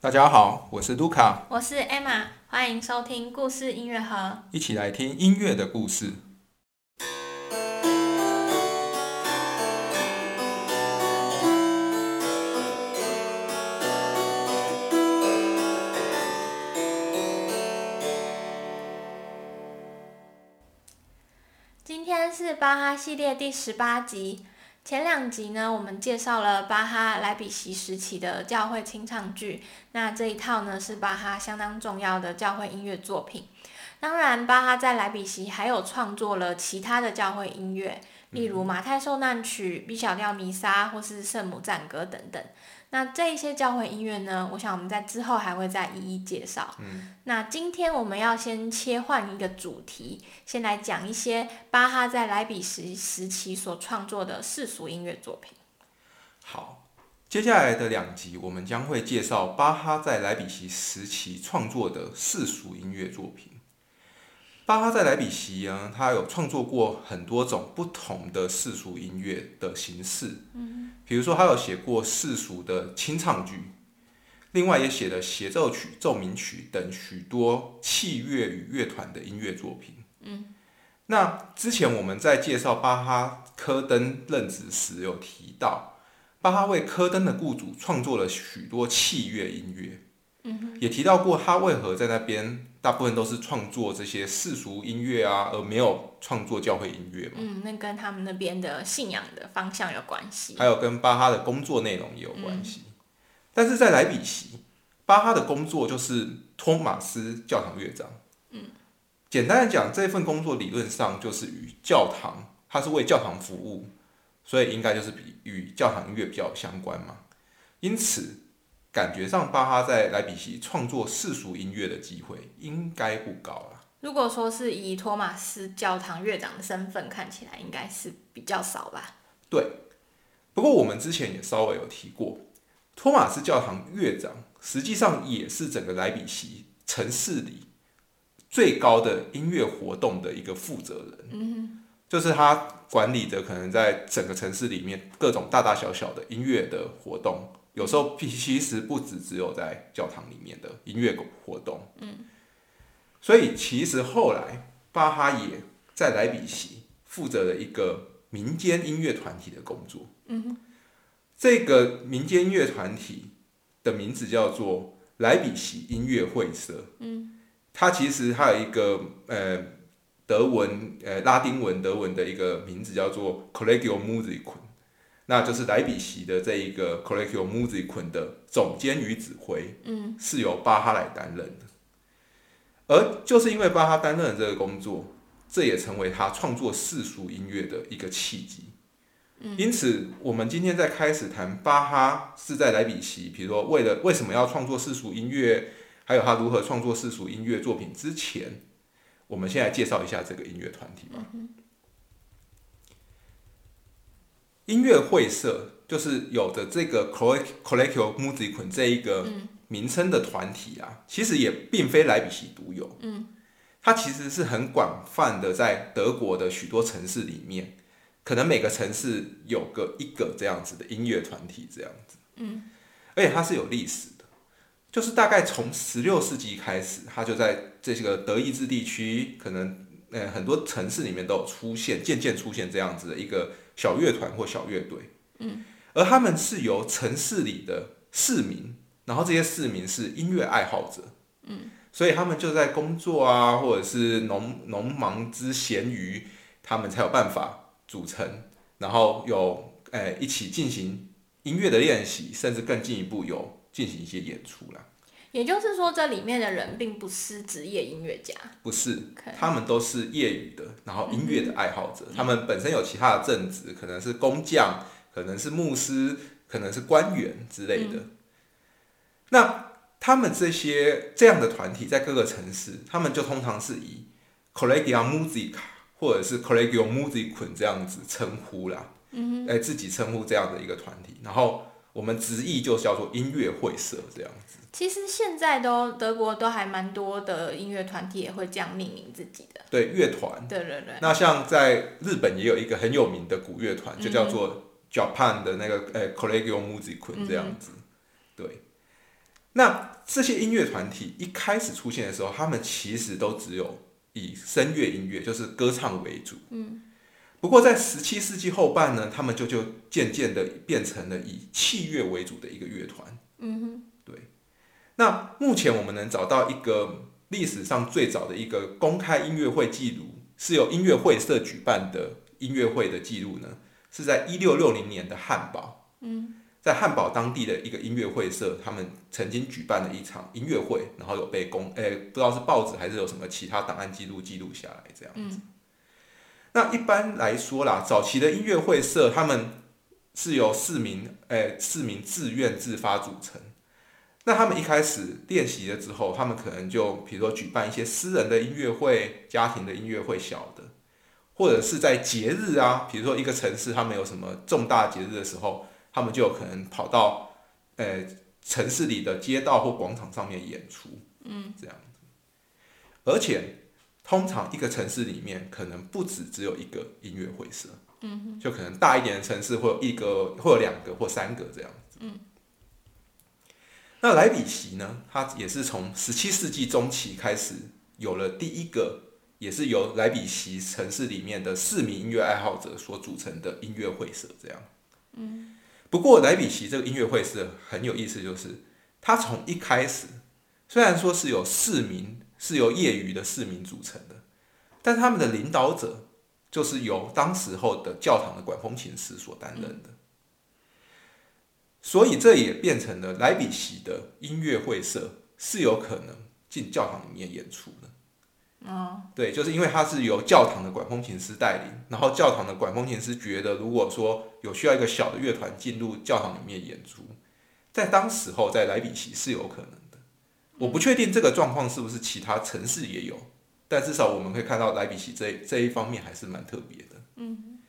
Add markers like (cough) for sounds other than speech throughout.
大家好，我是卢卡，我是 Emma，欢迎收听故事音乐盒。一起来听音乐的故事。今天是巴哈系列第十八集。前两集呢，我们介绍了巴哈莱比锡时期的教会清唱剧。那这一套呢，是巴哈相当重要的教会音乐作品。当然，巴哈在莱比锡还有创作了其他的教会音乐，例如《马太受难曲》、《B 小调弥撒》或是《圣母赞歌》等等。那这一些教会音乐呢，我想我们在之后还会再一一介绍。嗯，那今天我们要先切换一个主题，先来讲一些巴哈在莱比锡时期所创作的世俗音乐作品。好，接下来的两集我们将会介绍巴哈在莱比锡时期创作的世俗音乐作品。巴哈在莱比锡呢，他有创作过很多种不同的世俗音乐的形式。嗯，比如说，他有写过世俗的清唱剧，另外也写了协奏曲、奏鸣曲等许多器乐与乐团的音乐作品。嗯，那之前我们在介绍巴哈科登任职时有提到，巴哈为科登的雇主创作了许多器乐音乐。嗯也提到过他为何在那边大部分都是创作这些世俗音乐啊，而没有创作教会音乐嘛。嗯，那跟他们那边的信仰的方向有关系。还有跟巴哈的工作内容也有关系。但是在莱比锡，巴哈的工作就是托马斯教堂乐章。嗯，简单的讲，这份工作理论上就是与教堂，他是为教堂服务，所以应该就是比与教堂音乐比较相关嘛。因此，感觉上巴哈在莱比锡创作世俗音乐的机会应该不高啦。如果说是以托马斯教堂乐长的身份看起来，应该是比较少吧。对不过我们之前也稍微有提过，托马斯教堂乐长实际上也是整个莱比锡城市里最高的音乐活动的一个负责人。嗯就是他管理着可能在整个城市里面各种大大小小的音乐的活动，有时候其实不只只有在教堂里面的音乐活动。嗯，所以其实后来巴哈也在莱比锡负责了一个民间音乐团体的工作。嗯这个民间音乐团体的名字叫做莱比锡音乐会社。嗯，它其实还有一个呃德文呃拉丁文德文的一个名字叫做 Collegio Musicum，那就是莱比锡的这一个 Collegio Musicum 的总监与指挥嗯是由巴哈来担任的。而就是因为巴哈担任了这个工作，这也成为他创作世俗音乐的一个契机。因此，我们今天在开始谈巴哈是在莱比锡，比如说为了为什么要创作世俗音乐，还有他如何创作世俗音乐作品之前，我们先来介绍一下这个音乐团体吧。音乐会社就是有着这个 collective Musicum 这一个名称的团体啊，其实也并非莱比锡独有，嗯，它其实是很广泛的在德国的许多城市里面。可能每个城市有个一个这样子的音乐团体，这样子，嗯，而且它是有历史的，就是大概从十六世纪开始，它就在这些个德意志地区，可能呃很多城市里面都有出现，渐渐出现这样子的一个小乐团或小乐队，嗯，而他们是由城市里的市民，然后这些市民是音乐爱好者，嗯，所以他们就在工作啊，或者是农农忙之闲余，他们才有办法。组成，然后有诶、一起进行音乐的练习，甚至更进一步有进行一些演出啦。也就是说，这里面的人并不是职业音乐家，不是 OK，他们都是业余的，然后音乐的爱好者，他们本身有其他的正职，可能是工匠，可能是牧师，可能是官员之类的。那他们这些这样的团体在各个城市，他们就通常是以 Collegia Musica 或者是 Collegio Musicum 这样子称呼啦，嗯哎、自己称呼这样的一个团体，然后我们直译就叫做音乐会社这样子。其实现在都德国都还蛮多的音乐团体也会这样命名自己的。对乐团，对对对，那像在日本也有一个很有名的古乐团，就叫做 Japan 的那个呃 Collegio Musicum 这样子。对，那这些音乐团体一开始出现的时候，他们其实都只有以声乐音乐，就是歌唱为主。嗯。不过在十七世纪后半呢，他们就就渐渐的变成了以器乐为主的一个乐团。嗯哼。对。那目前我们能找到一个历史上最早的一个公开音乐会记录，是由音乐会社举办的音乐会的记录呢，是在一六六零年的汉堡。嗯。在汉堡当地的一个音乐会社，他们曾经举办了一场音乐会，然后有被公诶，不知道是报纸还是有什么其他档案记录记录下来这样子。那一般来说啦，早期的音乐会社他们是由市民诶市民自愿自发组成。那他们一开始练习了之后，他们可能就比如说举办一些私人的音乐会、家庭的音乐会小的，或者是在节日啊，比如说一个城市他们有什么重大节日的时候。他们就有可能跑到，呃，城市里的街道或广场上面演出，嗯，这样子。而且，通常一个城市里面可能不止只有一个音乐会社，嗯，就可能大一点的城市会有一个，或者两个或三个这样，那莱比锡呢？它也是从十七世纪中期开始有了第一个，也是由莱比锡城市里面的市民音乐爱好者所组成的音乐会社，这样，嗯。不过莱比锡这个音乐会是很有意思，就是它从一开始虽然说是由市民是由业余的市民组成的，但他们的领导者就是由当时候的教堂的管风琴师所担任的，所以这也变成了莱比锡的音乐会社是有可能进教堂里面演出的。哦，对，就是因为它是由教堂的管风琴师带领，然后教堂的管风琴师觉得，如果说有需要一个小的乐团进入教堂里面演出，在当时候在莱比锡是有可能的。我不确定这个状况是不是其他城市也有，但至少我们可以看到莱比锡这这一方面还是蛮特别的。嗯，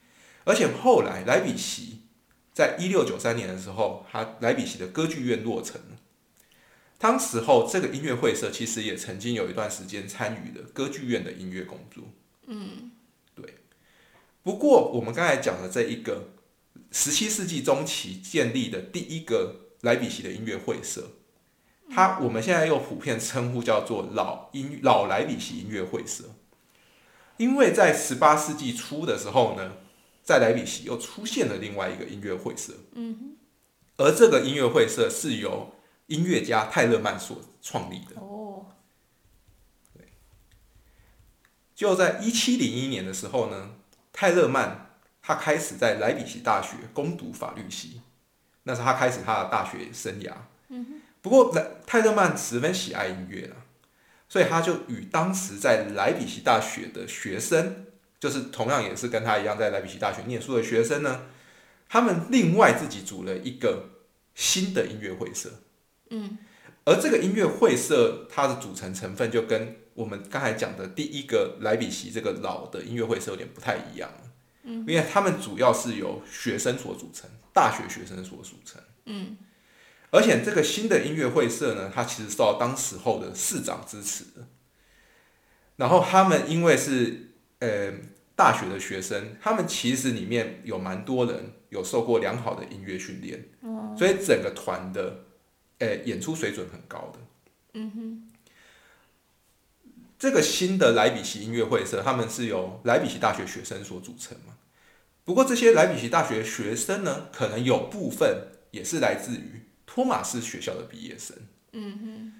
而且后来莱比锡在一六九三年的时候，他莱比锡的歌剧院落成。当时候，这个音乐会社其实也曾经有一段时间参与了歌剧院的音乐工作。嗯，对。不过，我们刚才讲的这一个十七世纪中期建立的第一个莱比锡的音乐会社，它我们现在又普遍称呼叫做老音老莱比锡音乐会社，因为在十八世纪初的时候呢，在莱比锡又出现了另外一个音乐会社。嗯，而这个音乐会社是由音乐家泰勒曼所创立的。哦，对，就在一七零一年的时候呢，泰勒曼他开始在莱比锡大学攻读法律系，那是他开始他的大学生涯。嗯不过莱泰勒曼十分喜爱音乐了，所以他就与当时在莱比锡大学的学生，就是同样也是跟他一样在莱比锡大学念书的学生呢，他们另外自己组了一个新的音乐会社。嗯，而这个音乐会社它的组成成分就跟我们刚才讲的第一个莱比锡这个老的音乐会社有点不太一样嗯，因为他们主要是由学生所组成，大学学生所组成。嗯，而且这个新的音乐会社呢，它其实受到当时候的市长支持。然后他们因为是呃大学的学生，他们其实里面有蛮多人有受过良好的音乐训练，所以整个团的。诶，演出水准很高的。嗯哼，这个新的莱比锡音乐会社，他们是由莱比锡大学学生所组成嘛？不过这些莱比锡大学学生呢，可能有部分也是来自于托马斯学校的毕业生。嗯哼，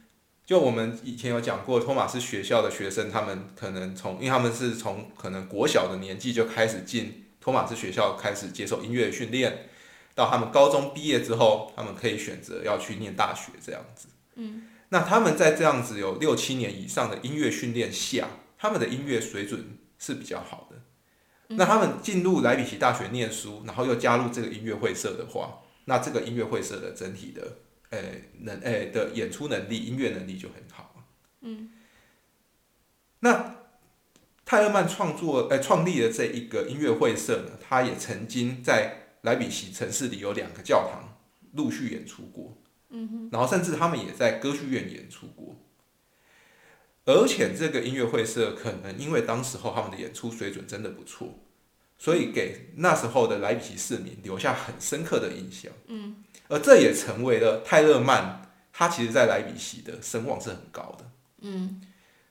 就我们以前有讲过，托马斯学校的学生，他们可能从，因为他们是从可能国小的年纪就开始进托马斯学校，开始接受音乐训练。到他们高中毕业之后，他们可以选择要去念大学这样子。嗯，那他们在这样子有六七年以上的音乐训练下，他们的音乐水准是比较好的。那他们进入莱比锡大学念书，然后又加入这个音乐会社的话，那这个音乐会社的整体的呃能呃的演出能力、音乐能力就很好。嗯，那泰勒曼创作呃创立的这一个音乐会社呢，他也曾经在。莱比锡城市里有两个教堂陆续演出过，嗯哼，然后甚至他们也在歌剧院演出过，而且这个音乐会社可能因为当时候他们的演出水准真的不错，所以给那时候的莱比锡市民留下很深刻的印象，嗯，而这也成为了泰勒曼他其实在莱比锡的声望是很高的。嗯，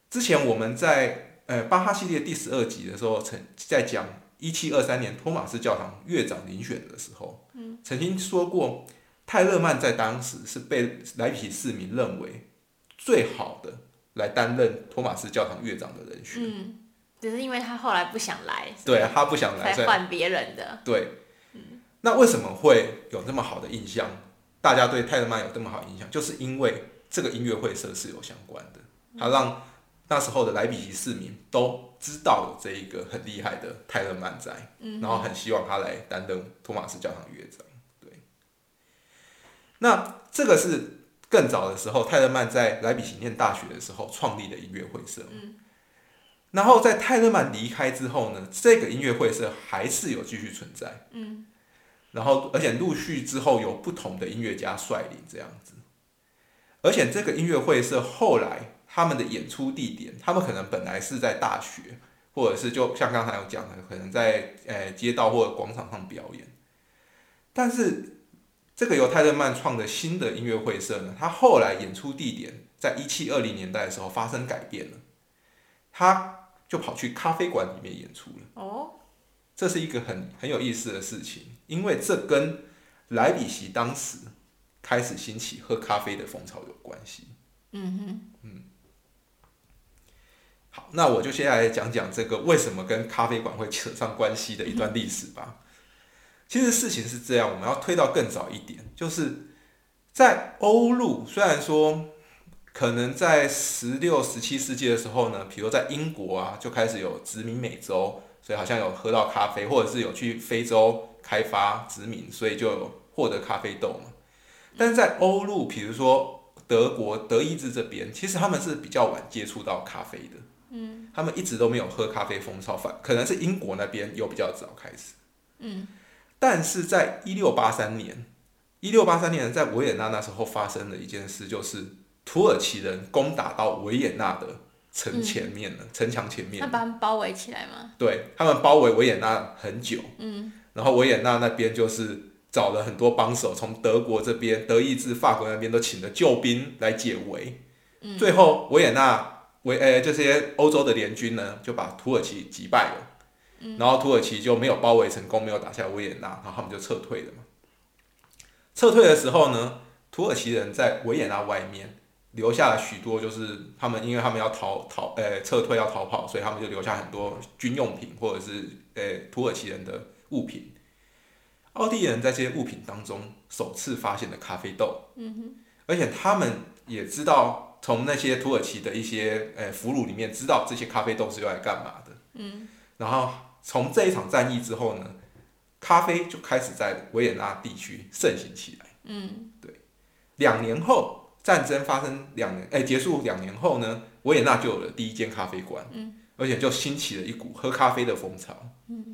之前我们在呃巴哈系列第十二集的时候，曾在讲一七二三年托马斯教堂院长遴选的时候，嗯，曾经说过泰勒曼在当时是被莱比锡市民认为最好的来担任托马斯教堂院长的人选。嗯，只是因为他后来不想来，对他不想来，才换别人的。对，那为什么会有那么好的印象？大家对泰勒曼有这么好印象，就是因为这个音乐会社是有相关的，他让那时候的莱比锡市民都知道有这一个很厉害的泰勒曼在，然后很希望他来担任托马斯教堂乐长。对，那这个是更早的时候，泰勒曼在莱比锡念大学的时候创立的音乐会社。嗯，然后在泰勒曼离开之后呢，这个音乐会社还是有继续存在。嗯。然后，而且陆续之后有不同的音乐家率领这样子，而且这个音乐会是后来他们的演出地点，他们可能本来是在大学，或者是就像刚才有讲的，可能在呃街道或者广场上表演。但是这个由泰勒曼创的新的音乐会社呢，他后来演出地点在一七二零年代的时候发生改变了，他就跑去咖啡馆里面演出了。哦。这是一个很很有意思的事情，因为这跟莱比锡当时开始兴起喝咖啡的风潮有关系。嗯哼，嗯，好，那我就先来讲讲这个为什么跟咖啡馆会扯上关系的一段历史吧。其实事情是这样，我们要推到更早一点，就是在欧陆，虽然说可能在十六、十七世纪的时候呢，比如在英国啊，就开始有殖民美洲。所以好像有喝到咖啡，或者是有去非洲开发殖民，所以就获得咖啡豆嘛。但是在欧陆，比如说德国、德意志这边，其实他们是比较晚接触到咖啡的。嗯，他们一直都没有喝咖啡风潮，反可能是英国那边有比较早开始。嗯，但是在一六八三年，一六八三年在维也纳那时候发生的一件事，就是土耳其人攻打到维也纳的。城前面的城墙前面，那把他们包围起来吗？对他们包围维也纳很久，嗯，然后维也纳那边就是找了很多帮手，从德国这边、德意志、法国那边都请了救兵来解围，嗯，最后维也纳维呃这些欧洲的联军呢就把土耳其击败了，嗯，然后土耳其就没有包围成功，没有打下维也纳，然后他们就撤退了嘛。撤退的时候呢，土耳其人在维也纳外面。留下了许多，就是他们，因为他们要逃逃，呃，撤退要逃跑，所以他们就留下很多军用品或者是呃土耳其人的物品。奥地利人在这些物品当中首次发现了咖啡豆，嗯哼，而且他们也知道从那些土耳其的一些呃俘虏里面知道这些咖啡豆是用来干嘛的，嗯，然后从这一场战役之后呢，咖啡就开始在维也纳地区盛行起来，嗯，对，两年后。战争发生两年，哎，结束两年后呢，维也纳就有了第一间咖啡馆，嗯，而且就兴起了一股喝咖啡的风潮，嗯，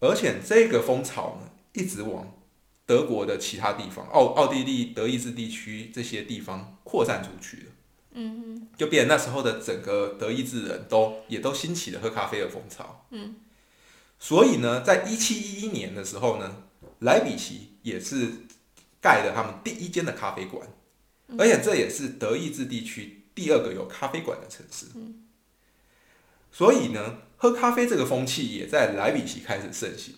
而且这个风潮呢，一直往德国的其他地方，奥奥地利、德意志地区这些地方扩散出去了，嗯哼就变那时候的整个德意志人都也都兴起了喝咖啡的风潮，嗯，所以呢，在一七一一年的时候呢，莱比锡也是盖了他们第一间的咖啡馆。而且这也是德意志地区第二个有咖啡馆的城市，所以呢，喝咖啡这个风气也在莱比锡开始盛行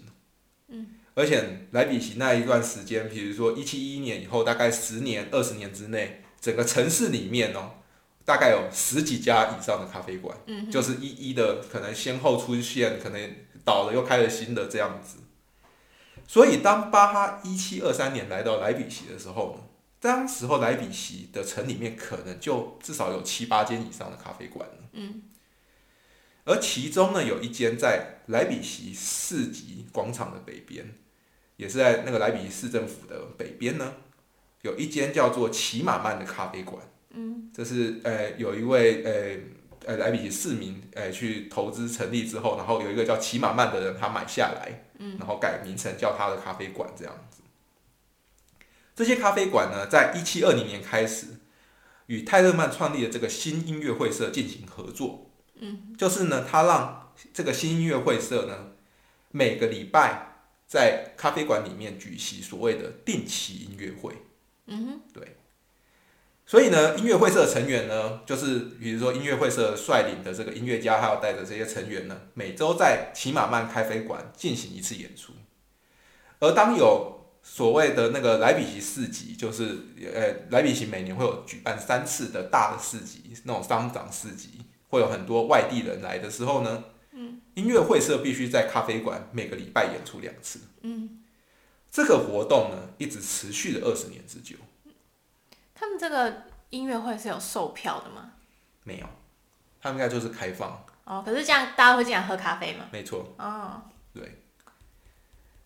嗯，而且莱比锡那一段时间，比如说一七一一年以后，大概十年、二十年之内，整个城市里面哦，大概有十几家以上的咖啡馆，嗯，就是一一的可能先后出现，可能倒了又开了新的这样子。所以当巴哈一七二三年来到莱比锡的时候呢？当时候莱比锡的城里面可能就至少有七八间以上的咖啡馆嗯，而其中呢有一间在莱比锡市集广场的北边，也是在那个莱比锡市政府的北边呢，有一间叫做骑马曼的咖啡馆。嗯，这是呃有一位呃呃莱比锡市民呃去投资成立之后，然后有一个叫骑马曼的人他买下来，嗯，然后改名成叫他的咖啡馆这样子。这些咖啡馆呢，在一七二零年开始与泰勒曼创立的这个新音乐会社进行合作。嗯，就是呢，他让这个新音乐会社呢，每个礼拜在咖啡馆里面举行所谓的定期音乐会。嗯哼，对。所以呢，音乐会社成员呢，就是比如说音乐会社率领的这个音乐家，还有带着这些成员呢，每周在骑马曼咖啡馆进行一次演出。而当有所谓的那个莱比锡市集，就是呃莱比锡每年会有举办三次的大的市集，那种商长市集，会有很多外地人来的时候呢，嗯，音乐会社必须在咖啡馆每个礼拜演出两次，嗯，这个活动呢一直持续了二十年之久。他们这个音乐会是有售票的吗？没有，他们应该就是开放。哦，可是这样大家会进来喝咖啡吗？没错。哦，对。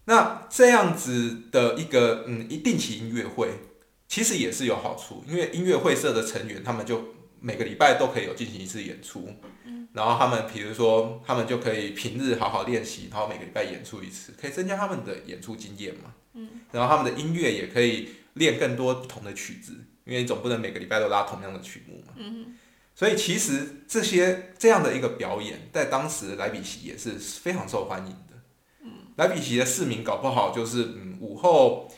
那这样子的一个嗯一定期音乐会，其实也是有好处，因为音乐会社的成员他们就每个礼拜都可以有进行一次演出。嗯。然后他们比如说他们就可以平日好好练习，然后每个礼拜演出一次，可以增加他们的演出经验嘛。嗯。然后他们的音乐也可以练更多不同的曲子。因为你总不能每个礼拜都拉同样的曲目嘛，所以其实这些这样的一个表演，在当时莱比锡也是非常受欢迎的。莱比锡的市民搞不好就是嗯午后，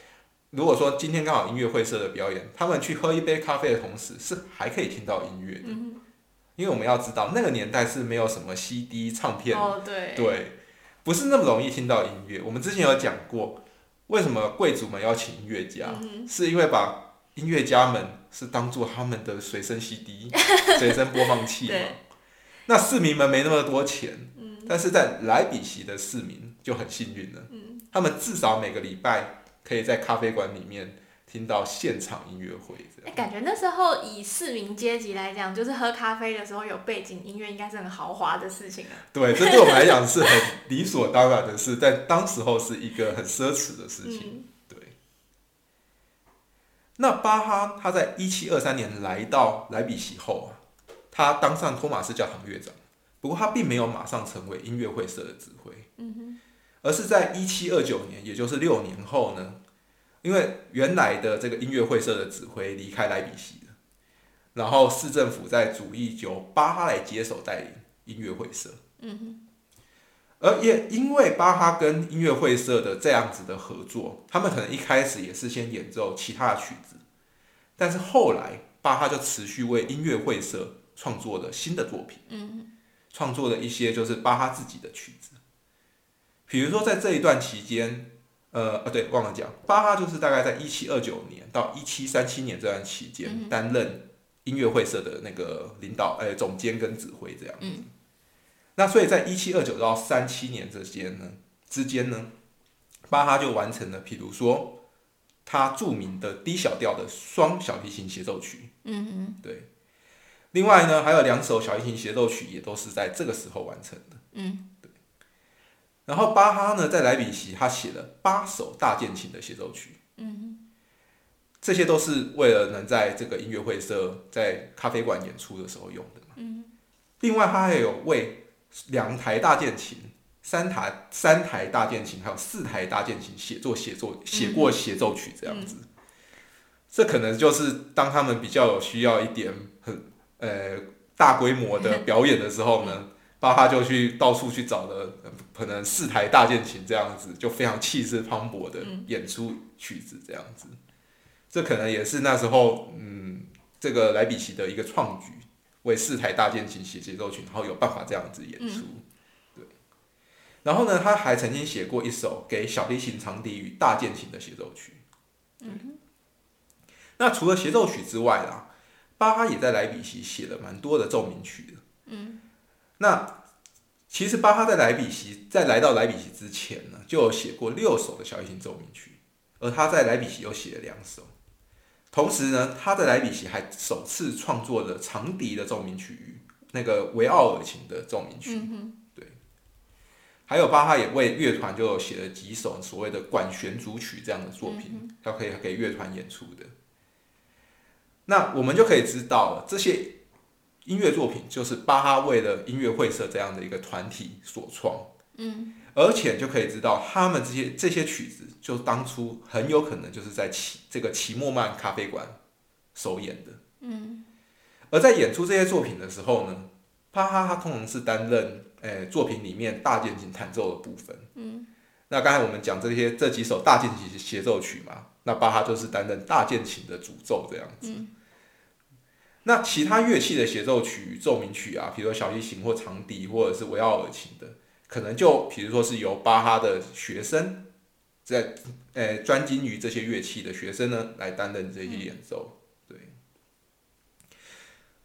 如果说今天刚好音乐会社的表演，他们去喝一杯咖啡的同时，是还可以听到音乐的。因为我们要知道那个年代是没有什么 CD 唱片，对。对，不是那么容易听到音乐。我们之前有讲过，为什么贵族们要请音乐家，是因为把音乐家们是当做他们的随身 CD、(laughs) 随身播放器嘛？那市民们没那么多钱，但是在莱比锡的市民就很幸运了，他们至少每个礼拜可以在咖啡馆里面听到现场音乐会。哎，感觉那时候以市民阶级来讲，就是喝咖啡的时候有背景音乐，应该是很豪华的事情啊。对，这对我们来讲是很理所当然的事，在当时候是一个很奢侈的事情。对那巴哈他在一七二三年来到莱比锡后啊，他当上托马斯教堂乐长。不过他并没有马上成为音乐会社的指挥，而是在一七二九年，也就是六年后呢，因为原来的这个音乐会社的指挥离开莱比锡了，然后市政府在主意由巴哈来接手带领音乐会社。而也因为巴哈跟音乐会社的这样子的合作，他们可能一开始也是先演奏其他的曲子，但是后来巴哈就持续为音乐会社创作了新的作品，嗯，创作了一些就是巴哈自己的曲子，比如说在这一段期间，呃啊对，忘了讲，巴哈就是大概在一七二九年到一七三七年这段期间担任音乐会社的那个领导，呃总监跟指挥这样子。那所以在一七二九到三七年之间呢，之间呢，巴哈就完成了，譬如说他著名的低小调的双小提琴协奏曲，嗯嗯，对。另外呢，还有两首小提琴协奏曲也都是在这个时候完成的，嗯，对。然后巴哈呢，在莱比锡他写了八首大键琴的协奏曲，嗯这些都是为了能在这个音乐会社在咖啡馆演出的时候用的嘛，嗯。另外，他还有为两台大键琴，三台三台大键琴，还有四台大键琴写作写作写过协奏曲这样子，这可能就是当他们比较有需要一点很呃大规模的表演的时候呢，巴哈就去到处去找了可能四台大键琴这样子，就非常气势磅礴的演出曲子这样子，这可能也是那时候嗯这个莱比锡的一个创举。为四台大键琴写协奏曲，然后有办法这样子演出，对。然后呢，他还曾经写过一首给小提琴、长笛与大键琴的协奏曲。嗯那除了协奏曲之外啦，巴哈也在莱比锡写了蛮多的奏鸣曲的。嗯。那其实巴哈在莱比锡，在来到莱比锡之前呢，就有写过六首的小提琴奏鸣曲，而他在莱比锡又写了两首。同时呢，他在莱比锡还首次创作了长笛的奏鸣曲，那个维奥尔琴的奏鸣曲，对。还有巴哈也为乐团就写了几首所谓的管弦组曲这样的作品，他可以给乐团演出的。那我们就可以知道，这些音乐作品就是巴哈为了音乐会社这样的一个团体所创。嗯。而且就可以知道，他们这些这些曲子，就当初很有可能就是在奇这个奇莫曼咖啡馆首演的。嗯。而在演出这些作品的时候呢，巴哈他通常是担任诶作品里面大键琴弹奏的部分。嗯。那刚才我们讲这些这几首大键琴协奏曲嘛，那巴哈就是担任大键琴的主奏这样子。那其他乐器的协奏曲、奏鸣曲啊，比如说小提琴或长笛，或者是维奥尔琴的，可能就比如说是由巴哈的学生在呃专精于这些乐器的学生呢来担任这些演奏。对。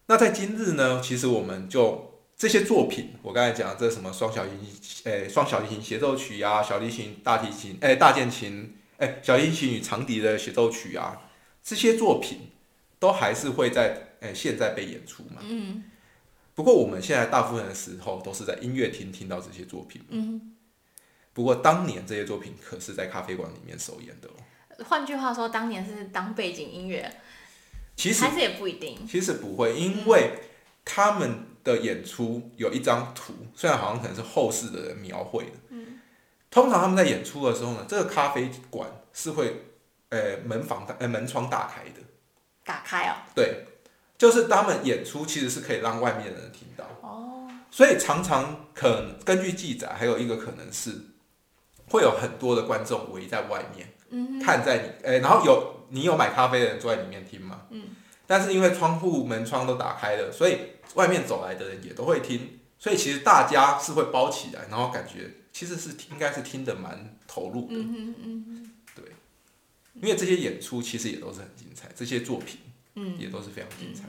那在今日呢，其实我们就这些作品，我刚才讲这什么双小提琴，诶双小提琴协奏曲啊，小提琴、大提琴，诶大键琴，诶小提琴与长笛的协奏曲啊，这些作品都还是会在。哎，现在被演出嘛？嗯。不过我们现在大部分的时候都是在音乐厅听到这些作品。嗯。不过当年这些作品可是在咖啡馆里面首演的哦。换句话说，当年是当背景音乐。其实还是也不一定。其实不会，因为他们的演出有一张图，虽然好像可能是后世的人描绘的。嗯。通常他们在演出的时候呢，这个咖啡馆是会，呃，门房呃门窗打开的。打开哦。对。就是他们演出其实是可以让外面的人听到，哦，所以常常可根据记载，还有一个可能是会有很多的观众围在外面，嗯，看在你，诶，然后有你有买咖啡的人坐在里面听嘛，嗯，但是因为窗户门窗都打开了，所以外面走来的人也都会听，所以其实大家是会包起来，然后感觉其实是应该是听得蛮投入的，嗯嗯对，因为这些演出其实也都是很精彩，这些作品。嗯，也都是非常精彩。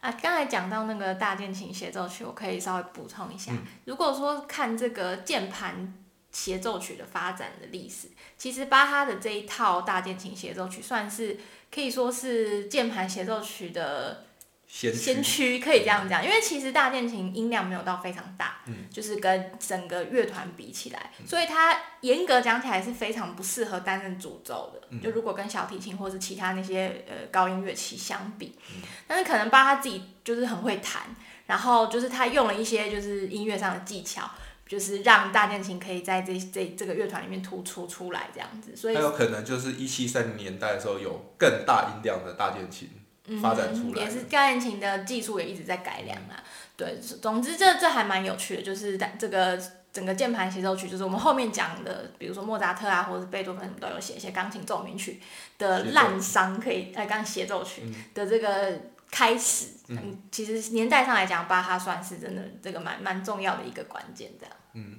啊，刚才讲到那个大键琴协奏曲，我可以稍微补充一下。如果说看这个键盘协奏曲的发展的历史，其实巴哈的这一套大键琴协奏曲，算是可以说是键盘协奏曲的。先驱可以这样讲，因为其实大键琴音量没有到非常大，就是跟整个乐团比起来，所以它严格讲起来是非常不适合担任主奏的。就如果跟小提琴或是其他那些呃高音乐器相比，但是可能巴他自己就是很会弹，然后就是他用了一些就是音乐上的技巧，就是让大键琴可以在这这这个乐团里面突出出来这样子。所以还有可能就是一七三零年代的时候有更大音量的大键琴。发展出来，也是大键琴的技术也一直在改良啊。对，总之这这还蛮有趣的，就是这个整个键盘协奏曲，就是我们后面讲的，比如说莫扎特啊，或者是贝多芬都有写一些钢琴奏鸣曲的滥觞，可以呃，钢琴协奏曲的这个开始。嗯，其实年代上来讲，巴哈算是真的这个蛮蛮重要的一个关键，这样。嗯。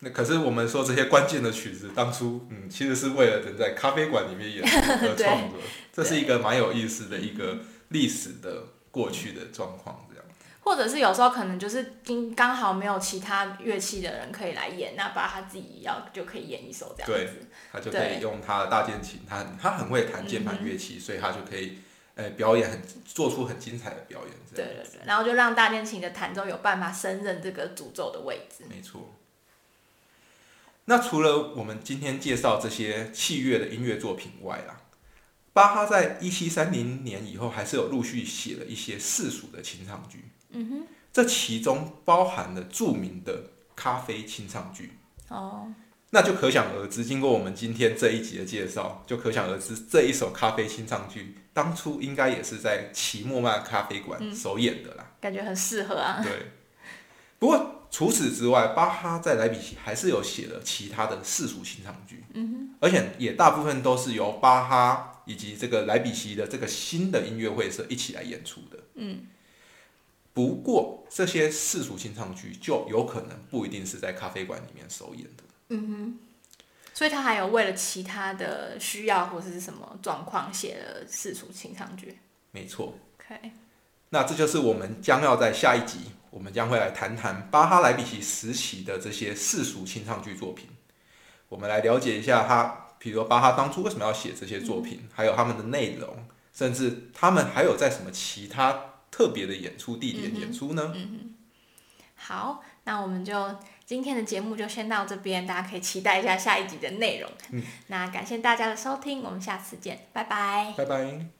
那可是我们说这些关键的曲子，当初嗯，其实是为了人在咖啡馆里面演 (laughs) 而创作，这是一个蛮有意思的一个历史的过去的状况，这样。或者是有时候可能就是刚刚好没有其他乐器的人可以来演，那把他自己要就可以演一首这样子。对，他就可以用他的大键琴，他他很会弹键盘乐器，所以他就可以呃表演很做出很精彩的表演。对对对，然后就让大键琴的弹奏有办法胜任这个主奏的位置。没错。那除了我们今天介绍这些器乐的音乐作品外啦，巴哈在一七三零年以后还是有陆续写了一些世俗的清唱剧。嗯哼，这其中包含了著名的咖啡清唱剧。哦，那就可想而知，经过我们今天这一集的介绍，就可想而知这一首咖啡清唱剧当初应该也是在奇莫曼咖啡馆首演的啦。感觉很适合啊。对，不过。除此之外，巴哈在莱比锡还是有写了其他的世俗清唱剧，嗯而且也大部分都是由巴哈以及这个莱比锡的这个新的音乐会社一起来演出的，嗯。不过这些世俗清唱剧就有可能不一定是在咖啡馆里面首演的，嗯哼。所以他还有为了其他的需要或者是什么状况写了世俗清唱剧，没错。OK，那这就是我们将要在下一集。我们将会来谈谈巴哈莱比锡时期的这些世俗清唱剧作品，我们来了解一下他，比如巴哈当初为什么要写这些作品，还有他们的内容，甚至他们还有在什么其他特别的演出地点演出呢？嗯好，那我们就今天的节目就先到这边，大家可以期待一下下一集的内容。嗯，那感谢大家的收听，我们下次见，拜拜。拜拜。